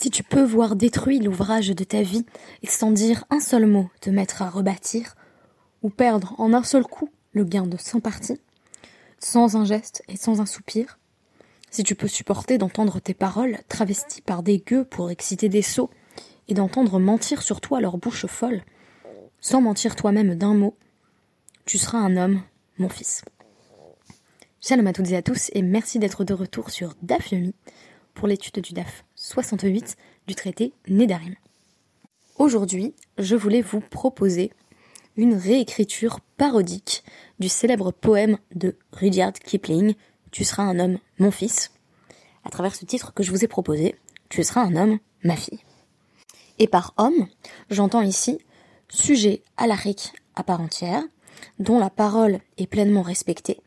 Si tu peux voir détruit l'ouvrage de ta vie et sans dire un seul mot te mettre à rebâtir, ou perdre en un seul coup le gain de cent parties, sans un geste et sans un soupir, si tu peux supporter d'entendre tes paroles travesties par des gueux pour exciter des sots, et d'entendre mentir sur toi leur bouche folle, sans mentir toi-même d'un mot, tu seras un homme, mon fils. Shalom à toutes et à tous, et merci d'être de retour sur DAF pour l'étude du DAF 68 du traité Nédarim. Aujourd'hui, je voulais vous proposer une réécriture parodique du célèbre poème de Rudyard Kipling, Tu seras un homme, mon fils, à travers ce titre que je vous ai proposé, Tu seras un homme, ma fille. Et par homme, j'entends ici sujet la à part entière, dont la parole est pleinement respectée,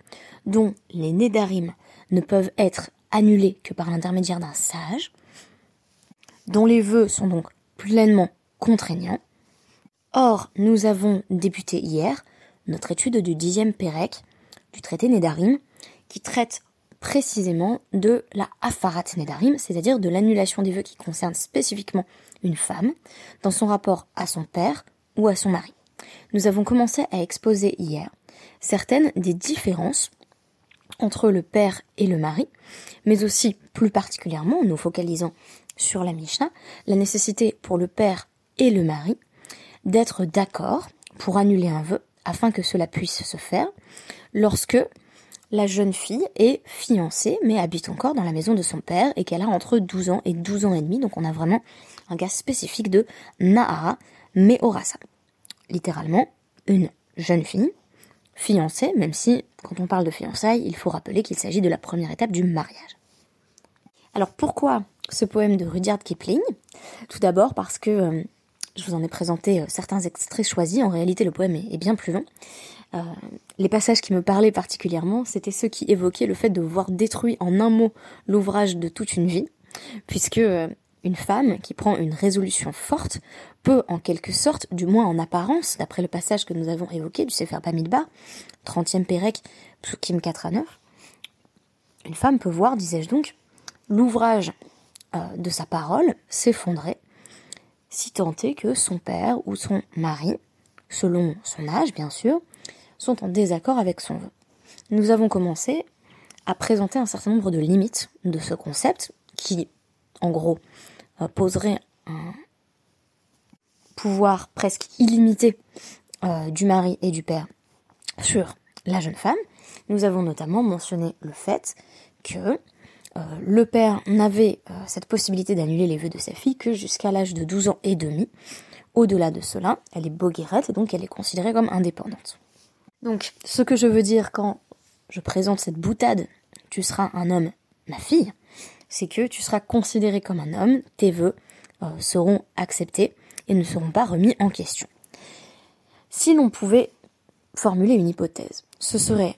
dont les nédarim ne peuvent être annulés que par l'intermédiaire d'un sage, dont les vœux sont donc pleinement contraignants. Or, nous avons débuté hier notre étude du dixième Pérec du traité Nédarim, qui traite précisément de la Afarat Nédarim, c'est-à-dire de l'annulation des vœux qui concernent spécifiquement une femme dans son rapport à son père ou à son mari. Nous avons commencé à exposer hier certaines des différences entre le père et le mari, mais aussi plus particulièrement, en nous focalisant sur la Mishnah, la nécessité pour le père et le mari d'être d'accord pour annuler un vœu afin que cela puisse se faire lorsque la jeune fille est fiancée mais habite encore dans la maison de son père et qu'elle a entre 12 ans et 12 ans et demi. Donc on a vraiment un cas spécifique de Nahara Meorasa. Littéralement, une jeune fille fiancée, même si quand on parle de fiançailles, il faut rappeler qu'il s'agit de la première étape du mariage. Alors pourquoi ce poème de Rudyard Kipling Tout d'abord parce que euh, je vous en ai présenté euh, certains extraits choisis, en réalité le poème est, bien plus long. Euh, les passages qui me parlaient particulièrement, c'était ceux qui évoquaient le fait de voir détruit en un mot l'ouvrage de toute une vie, puisque une femme qui prend une résolution forte peut, en quelque sorte, du moins en apparence, d'après le passage que nous avons évoqué du Sefer Bamidbar, 30e Pérec, Psukim 4 à 9, une femme peut voir, disais-je donc, l'ouvrage de sa parole s'effondrer, si tant est que son père ou son mari, selon son âge bien sûr, sont en désaccord avec son vœu. Nous avons commencé à présenter un certain nombre de limites de ce concept qui, en gros, euh, poserait un pouvoir presque illimité euh, du mari et du père sur la jeune femme. Nous avons notamment mentionné le fait que euh, le père n'avait cette possibilité d'annuler les vœux de sa fille que jusqu'à l'âge de 12 ans et demi. Au-delà de cela, elle est boguerette, donc elle est considérée comme indépendante. Donc, ce que je veux dire quand je présente cette boutade, tu seras un homme, ma fille, c'est que tu seras considéré comme un homme, tes vœux euh, seront acceptés et ne seront pas remis en question. Si l'on pouvait formuler une hypothèse, ce serait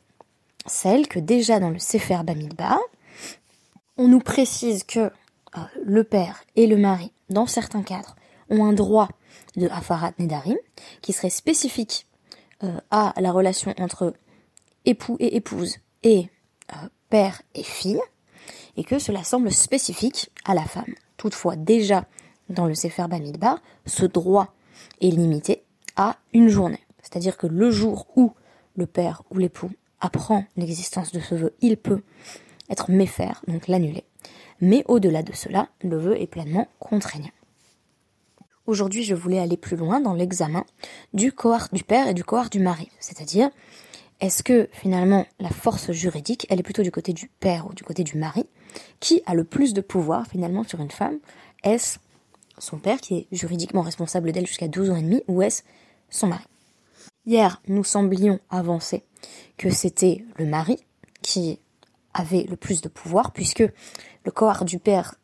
celle que déjà dans le Sefer Bamidbar, on nous précise que euh, le père et le mari, dans certains cadres, ont un droit de Afarat Nedarim, qui serait spécifique euh, à la relation entre époux et épouse et père et fille, et que cela semble spécifique à la femme. Toutefois, déjà dans le Sefer Bamidbar, ce droit est limité à une journée. C'est-à-dire que le jour où le père ou l'époux apprend l'existence de ce vœu, il peut être méfaire, donc l'annuler. Mais au-delà de cela, le vœu est pleinement contraignant. Aujourd'hui, je voulais aller plus loin dans l'examen du cohort du père et du cohort du mari, c'est-à-dire est-ce que finalement la force juridique, elle est plutôt du côté du père ou du côté du mari Qui a le plus de pouvoir finalement sur une femme? Est-ce son père qui est juridiquement responsable d'elle jusqu'à 12 ans et demi ou est-ce son mari? Hier, nous semblions avancer que c'était le mari qui avait le plus de pouvoir puisque le corps du père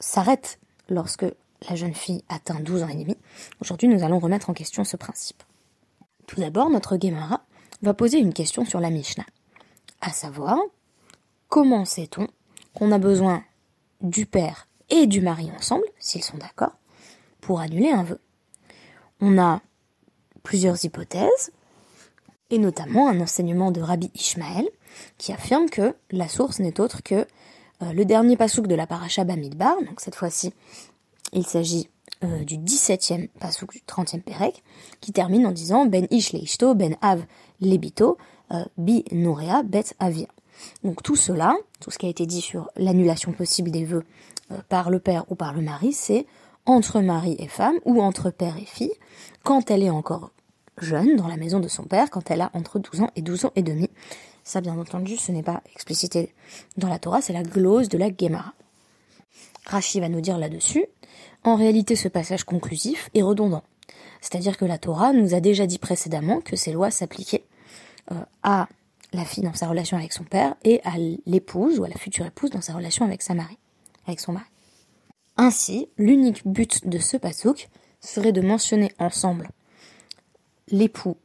s'arrête lorsque la jeune fille atteint 12 ans et demi. Aujourd'hui, nous allons remettre en question ce principe. Tout d'abord, notre Gemara va poser une question sur la Mishnah, à savoir comment sait-on qu'on a besoin du père et du mari ensemble, s'ils sont d'accord, pour annuler un vœu? On a plusieurs hypothèses, et notamment un enseignement de Rabbi Ishmael, qui affirme que la source n'est autre que euh, le dernier pasouk de la paracha Bamidbar, donc cette fois-ci Il s'agit euh, du 17e pasouk du 30e Pérec, qui termine en disant Ben ish leishto, ben av lebito, euh, bi norea bet avia. Donc tout cela, tout ce qui a été dit sur l'annulation possible des vœux euh, par le père ou par le mari, c'est entre mari et femme ou entre père et fille, quand elle est encore jeune dans la maison de son père, quand elle a entre 12 ans et 12 ans et demi. Ça, bien entendu, ce n'est pas explicité dans la Torah, c'est la glose de la Gemara. Rashi va nous dire là-dessus, en réalité, ce passage conclusif est redondant. C'est-à-dire que la Torah nous a déjà dit précédemment que ces lois s'appliquaient euh, à la fille dans sa relation avec son père et à l'épouse ou à la future épouse dans sa relation avec sa mari, avec son mari. Ainsi, l'unique but de ce pasouk serait de mentionner ensemble l'époux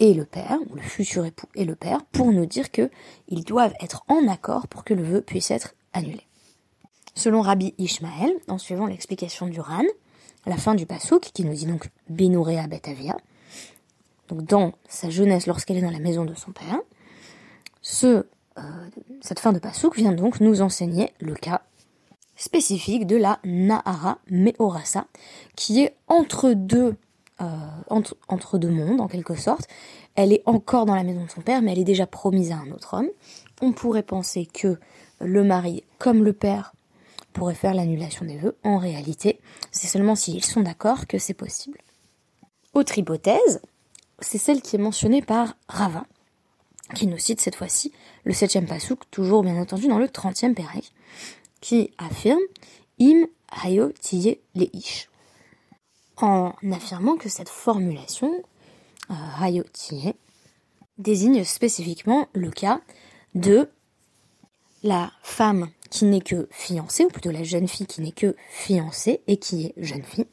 et le père, ou le futur époux et le père, pour nous dire qu'ils doivent être en accord pour que le vœu puisse être annulé. Selon Rabbi Ishmael, en suivant l'explication du Ran, la fin du pasouk, qui nous dit donc Benourea Betavia, donc dans sa jeunesse lorsqu'elle est dans la maison de son père, ce, euh, cette fin de pasouk vient donc nous enseigner le cas spécifique de la Nahara Meorasa, qui est entre deux, euh, entre, deux mondes en quelque sorte. Elle est encore dans la maison de son père, mais elle est déjà promise à un autre homme. On pourrait penser que le mari, comme le père, pourrait faire l'annulation des vœux. En réalité, c'est seulement s'ils sont d'accord que c'est possible. Autre hypothèse, c'est celle qui est mentionnée par Rava, qui nous cite cette fois-ci le septième pasouk, toujours bien entendu dans le trentième pérec, qui affirme Im hayo tiye leish. En affirmant que cette formulation, euh, désigne spécifiquement le cas de la femme qui n'est que fiancée, ou plutôt la jeune fille qui n'est que fiancée et qui est jeune fille,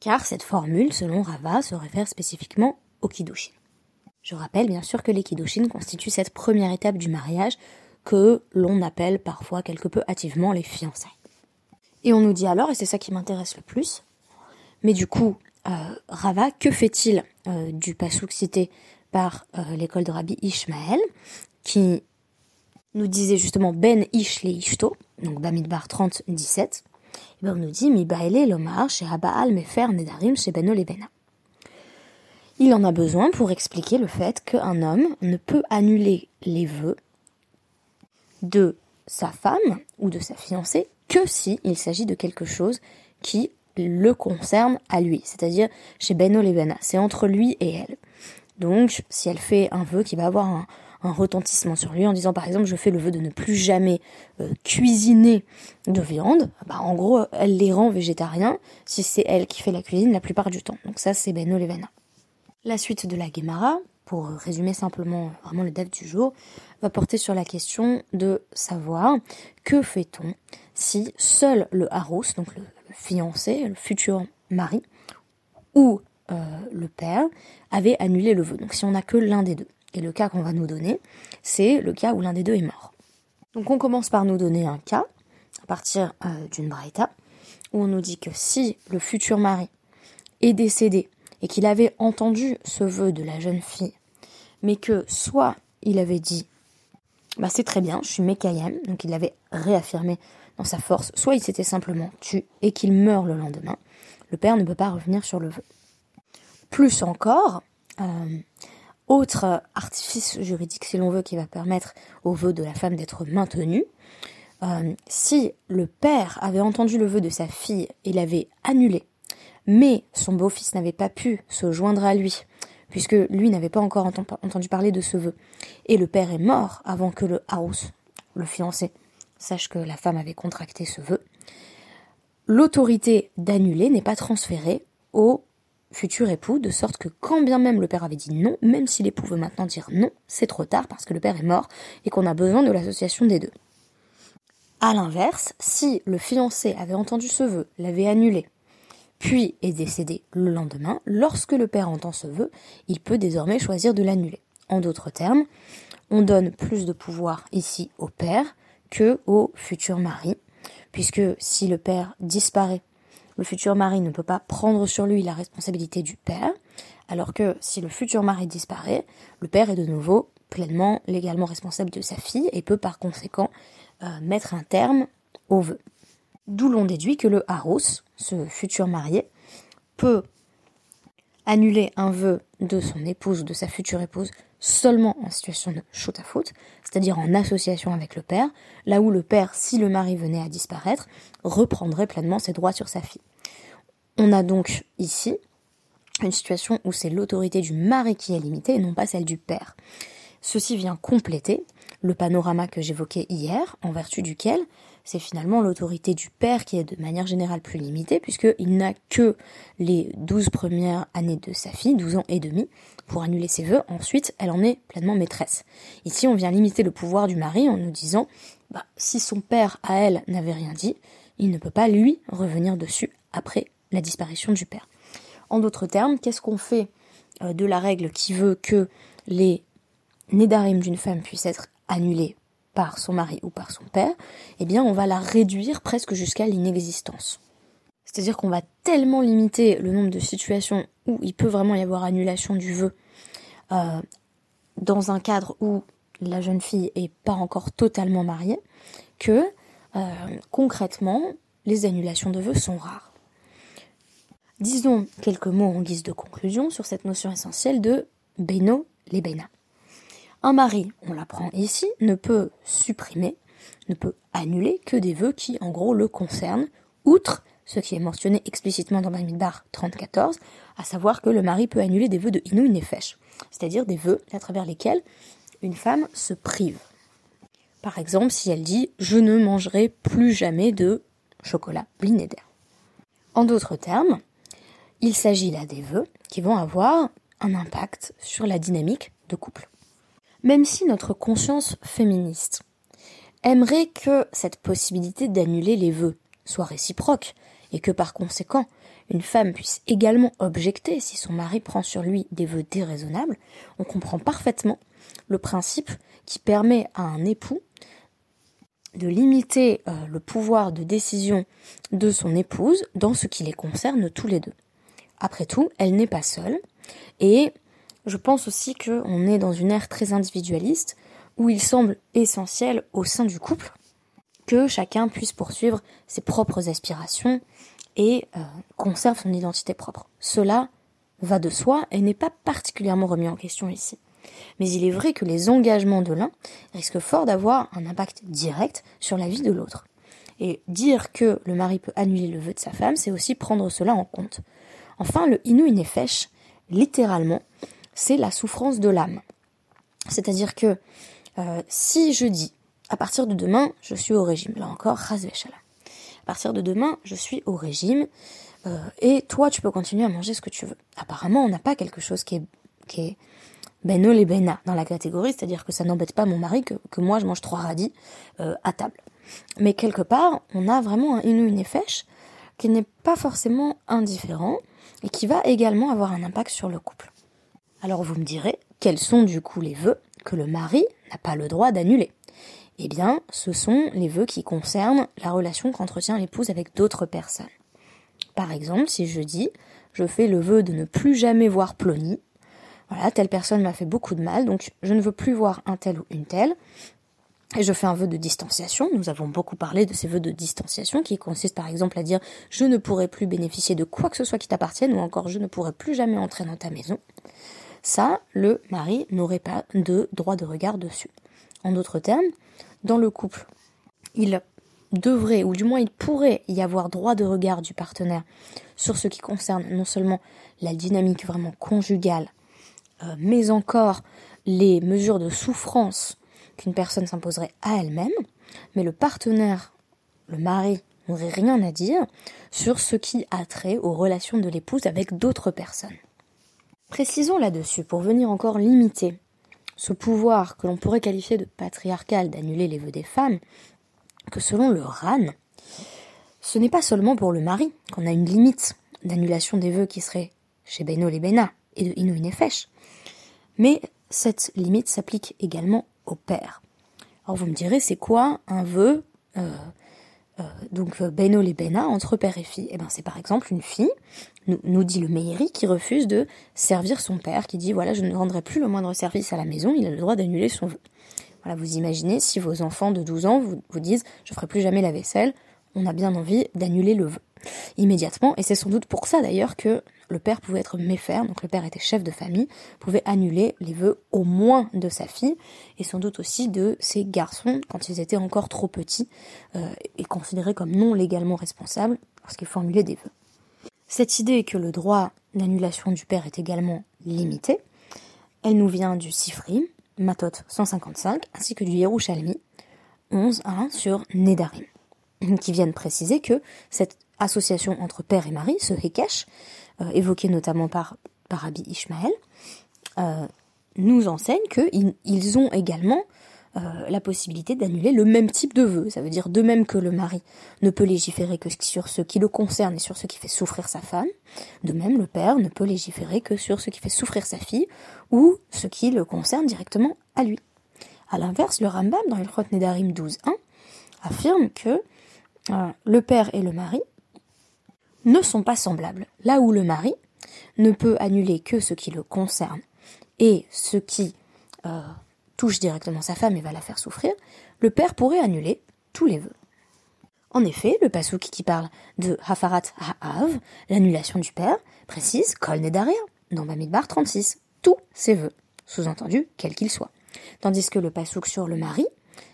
car cette formule, selon Rava, se réfère spécifiquement au Kiddushin. Je rappelle bien sûr que les Kiddushin constituent cette première étape du mariage que l'on appelle parfois quelque peu hâtivement les fiançailles. Et on nous dit alors, et c'est ça qui m'intéresse le plus, mais du coup, euh, Rava, que fait-il euh, du pasouk cité par euh, l'école de Rabbi Ishmael, qui nous disait justement Ben Ish le Ishto, donc Bamidbar 30, 17, et ben on nous dit Mi Baele Lomar, chez Abaal Mefer Nedarim, chez Beno Lebena. Il en a besoin pour expliquer le fait qu'un homme ne peut annuler les vœux de sa femme ou de sa fiancée que si il s'agit de quelque chose qui le concerne à lui, c'est-à-dire chez Beno Lebena, c'est entre lui et elle. Donc, si elle fait un vœu qui va avoir un, retentissement sur lui en disant par exemple je fais le vœu de ne plus jamais euh, cuisiner de viande, bah en gros elle les rend végétariens si c'est elle qui fait la cuisine la plupart du temps. Donc ça c'est Beno Levena. La suite de la Gemara, pour résumer simplement vraiment le dev du jour, va porter sur la question de savoir que fait-on si seul le harous, donc le, fiancé, le futur mari, ou euh, le père, avait annulé le vœu. Donc si on n'a que l'un des deux. Et le cas qu'on va nous donner, c'est le cas où l'un des deux est mort. Donc on commence par nous donner un cas, à partir euh, d'une braïta, où on nous dit que si le futur mari est décédé et qu'il avait entendu ce vœu de la jeune fille, mais que soit il avait dit bah c'est très bien, je suis Mekayem, donc il l'avait réaffirmé dans sa force, soit il s'était simplement tué et qu'il meurt le lendemain, le père ne peut pas revenir sur le vœu. Plus encore, euh, autre artifice juridique, si l'on veut, qui va permettre au vœu de la femme d'être maintenu, euh, si le père avait entendu le vœu de sa fille et l'avait annulé, mais son beau-fils n'avait pas pu se joindre à lui, puisque lui n'avait pas encore entendu parler de ce vœu, et le père est mort avant que le house, le fiancé, sache que la femme avait contracté ce vœu, l'autorité d'annuler n'est pas transférée au futur époux, de sorte que quand bien même le père avait dit non, même si l'époux veut maintenant dire non, c'est trop tard parce que le père est mort et qu'on a besoin de l'association des deux. A l'inverse, si le fiancé avait entendu ce vœu, l'avait annulé, puis est décédé le lendemain, lorsque le père entend ce vœu, il peut désormais choisir de l'annuler. En d'autres termes, on donne plus de pouvoir ici au père que au futur mari, puisque si le père disparaît le futur mari ne peut pas prendre sur lui la responsabilité du père, alors que si le futur mari disparaît, le père est de nouveau pleinement légalement responsable de sa fille et peut par conséquent euh, mettre un terme au vœu. D'où l'on déduit que le haros, ce futur marié, peut annuler un vœu de son épouse ou de sa future épouse seulement en situation de shoot à foot, c'est-à-dire en association avec le père, là où le père, si le mari venait à disparaître, reprendrait pleinement ses droits sur sa fille. On a donc ici une situation où c'est l'autorité du mari qui est limitée et non pas celle du père. Ceci vient compléter le panorama que j'évoquais hier, en vertu duquel c'est finalement l'autorité du père qui est de manière générale plus limitée, puisqu'il n'a que les 12 premières années de sa fille, 12 ans et demi, pour annuler ses vœux. Ensuite, elle en est pleinement maîtresse. Ici, on vient limiter le pouvoir du mari en nous disant, bah, si son père à elle n'avait rien dit, il ne peut pas lui revenir dessus après la disparition du père. En d'autres termes, qu'est-ce qu'on fait euh, de la règle qui veut que les nédarim d'une femme puissent être annulés par son mari ou par son père, eh bien on va la réduire presque jusqu'à l'inexistence. C'est-à-dire qu'on va tellement limiter le nombre de situations où il peut vraiment y avoir annulation du vœu euh, dans un cadre où la jeune fille est pas encore totalement mariée, que euh, concrètement les annulations de vœux sont rares. Disons quelques mots en guise de conclusion sur cette notion essentielle de Beno les Bena. Un mari, on l'apprend ici, ne peut supprimer, ne peut annuler que des vœux qui, en gros, le concernent, outre ce qui est mentionné explicitement dans Bamidbar 3014, à savoir que le mari peut annuler des vœux de Inu Nefesh, c'est-à-dire des vœux à travers lesquels une femme se prive. Par exemple, si elle dit Je ne mangerai plus jamais de chocolat blinéder. En d'autres termes, il s'agit là des vœux qui vont avoir un impact sur la dynamique de couple. Même si notre conscience féministe aimerait que cette possibilité d'annuler les vœux soit réciproque, et que par conséquent, une femme puisse également objecter si son mari prend sur lui des vœux déraisonnables, on comprend parfaitement le principe qui permet à un époux de limiter euh, le pouvoir de décision de son épouse dans ce qui les concerne tous les deux. Après tout, elle n'est pas seule, et je pense aussi qu'on est dans une ère très individualiste où il semble essentiel au sein du couple que chacun puisse poursuivre ses propres aspirations et euh, conserve son identité propre. Cela va de soi et n'est pas particulièrement remis en question ici. Mais il est vrai que les engagements de l'un risquent fort d'avoir un impact direct sur la vie de l'autre. Et dire que le mari peut annuler le vœu de sa femme, c'est aussi prendre cela en compte. Enfin, le Inu Inefesh, littéralement, c'est la souffrance de l'âme. C'est-à-dire que euh, si je dis à partir de demain, je suis au régime, là encore, Razveshala. À partir de demain, je suis au régime euh, et toi, tu peux continuer à manger ce que tu veux. Apparemment, on n'a pas quelque chose qui est, qui bena dans la catégorie, c'est-à-dire que ça n'embête pas mon mari que, que moi je mange trois radis euh, à table. Mais quelque part, on a vraiment un inu nefesh qui n'est pas forcément indifférent et qui va également avoir un impact sur le couple. Alors vous me direz, quels sont du coup les vœux que le mari n'a pas le droit d'annuler? Eh bien, ce sont les vœux qui concernent la relation qu'entretient l'épouse avec d'autres personnes. Par exemple, si je dis, je fais le vœu de ne plus jamais voir Plony, voilà, telle personne m'a fait beaucoup de mal, donc je ne veux plus voir un tel ou une telle, et je fais un vœu de distanciation. Nous avons beaucoup parlé de ces vœux de distanciation qui consistent par exemple à dire je ne pourrai plus bénéficier de quoi que ce soit qui t'appartienne ou encore je ne pourrai plus jamais entrer dans ta maison ça, le mari n'aurait pas de droit de regard dessus. En d'autres termes, dans le couple, il devrait, ou du moins il pourrait y avoir droit de regard du partenaire sur ce qui concerne non seulement la dynamique vraiment conjugale, euh, mais encore les mesures de souffrance qu'une personne s'imposerait à elle-même, mais le partenaire, le mari, n'aurait rien à dire sur ce qui a trait aux relations de l'épouse avec d'autres personnes. Précisons là-dessus, pour venir encore limiter ce pouvoir que l'on pourrait qualifier de patriarcal d'annuler les vœux des femmes, que selon le RAN, ce n'est pas seulement pour le mari qu'on a une limite d'annulation des vœux qui serait chez Beno les et de Inu Nefesh, mais cette limite s'applique également au père. Alors vous me direz, c'est quoi un vœu euh, donc euh, Beno les Bena entre père et fille Eh ben c'est par exemple une fille, nous, dit le Meiri, qui refuse de servir son père, qui dit voilà je ne rendrai plus le moindre service à la maison, il a le droit d'annuler son vœu. Voilà, vous imaginez si vos enfants de 12 ans vous, vous disent je ferai plus jamais la vaisselle, on a bien envie d'annuler le vœu. immédiatement, et c'est sans doute pour ça d'ailleurs que le père pouvait être méfère, donc le père était chef de famille, pouvait annuler les vœux au moins de sa fille, et sans doute aussi de ses garçons quand ils étaient encore trop petits, euh, et considérés comme non légalement responsables lorsqu'ils formulaient des vœux. Cette idée que le droit d'annulation du père est également limité, elle nous vient du Sifri, Matot 155, ainsi que du Yerushalmi 11 à 1 sur Nedarim, qui viennent préciser que cette association entre père et mari, ce Hekesh, euh, notamment par, par Rabbi Ishmael, euh, nous enseigne qu'ils ont également euh, la possibilité d'annuler le même type de vœu. Ça veut dire de même que le mari ne peut légiférer que sur ce qui le concerne et sur ce qui fait souffrir sa femme, de même le père ne peut légiférer que sur ce qui fait souffrir sa fille ou ce qui le concerne directement à lui. A l'inverse, le Rambam dans Ilchot Nedarim 12.1 affirme que le père et le mari ne sont pas semblables. Là où le mari ne peut annuler que ce qui le concerne et ce qui euh, touche directement sa femme et va la faire souffrir, le père pourrait annuler tous les vœux. En effet, le pasouk qui parle de Hafarat Ha'av, l'annulation du père, précise Kol Nedaria, dans Bamidbar 36, tous ses vœux, sous-entendu quel qu'il soit. Tandis que le pasouk sur le mari,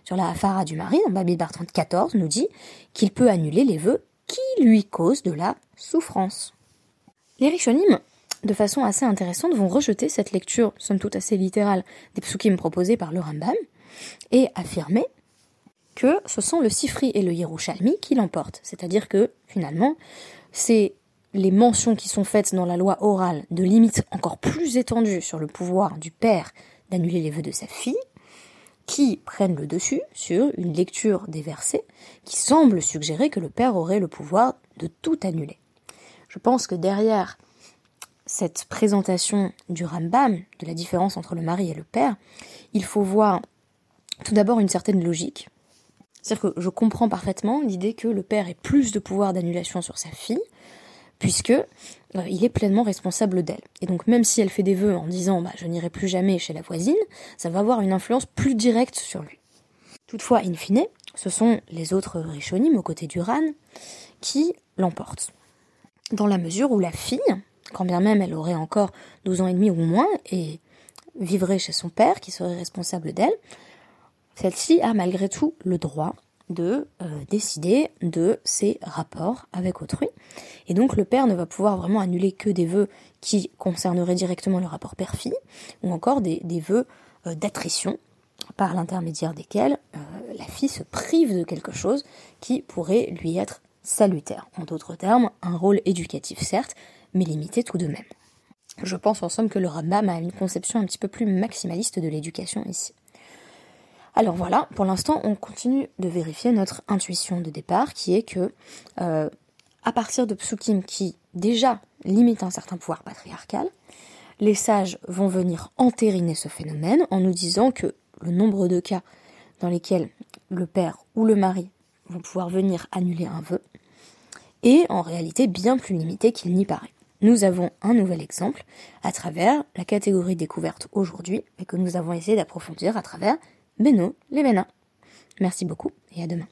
sur la Hafara du mari, dans Bamidbar 14, nous dit qu'il peut annuler les vœux qui lui causent de la souffrance. Les Rishonim de façon assez intéressante, vont rejeter cette lecture, somme toute assez littérale, des psukim proposés par le Rambam, et affirmer que ce sont le Sifri et le Yerushalmi qui l'emportent. C'est-à-dire que, finalement, c'est les mentions qui sont faites dans la loi orale de limites encore plus étendues sur le pouvoir du père d'annuler les vœux de sa fille, qui prennent le dessus sur une lecture des versets qui semble suggérer que le père aurait le pouvoir de tout annuler. Je pense que derrière cette présentation du Rambam, de la différence entre le mari et le père, il faut voir tout d'abord une certaine logique. C'est-à-dire que je comprends parfaitement l'idée que le père ait plus de pouvoir d'annulation sur sa fille, puisque euh, il est pleinement responsable d'elle. Et donc même si elle fait des vœux en disant bah, je n'irai plus jamais chez la voisine, ça va avoir une influence plus directe sur lui. Toutefois, in fine, ce sont les autres Rishonim aux côtés du Ran qui l'emportent. Dans la mesure où la fille, quand bien même elle aurait encore 12 ans et demi ou moins, et vivrait chez son père, qui serait responsable d'elle, celle-ci a malgré tout le droit de euh, décider de ses rapports avec autrui. Et donc le père ne va pouvoir vraiment annuler que des vœux qui concerneraient directement le rapport père-fille, ou encore des, vœux euh, d'attrition, par l'intermédiaire desquels euh, la fille se prive de quelque chose qui pourrait lui être salutaire. En d'autres termes, un rôle éducatif certes, mais limité tout de même. Je pense en somme que le Rambam a une conception un petit peu plus maximaliste de l'éducation ici. Alors voilà, pour l'instant, on continue de vérifier notre intuition de départ, qui est que, euh, à partir de psukim qui déjà limitent un certain pouvoir patriarcal, les sages vont venir entériner ce phénomène en nous disant que le nombre de cas dans lesquels le père ou le mari vont pouvoir venir annuler un vœu est en réalité bien plus limité qu'il n'y paraît. Nous avons un nouvel exemple à travers la catégorie découverte aujourd'hui et que nous avons essayé d'approfondir à travers Beno Levena. Merci beaucoup et à demain.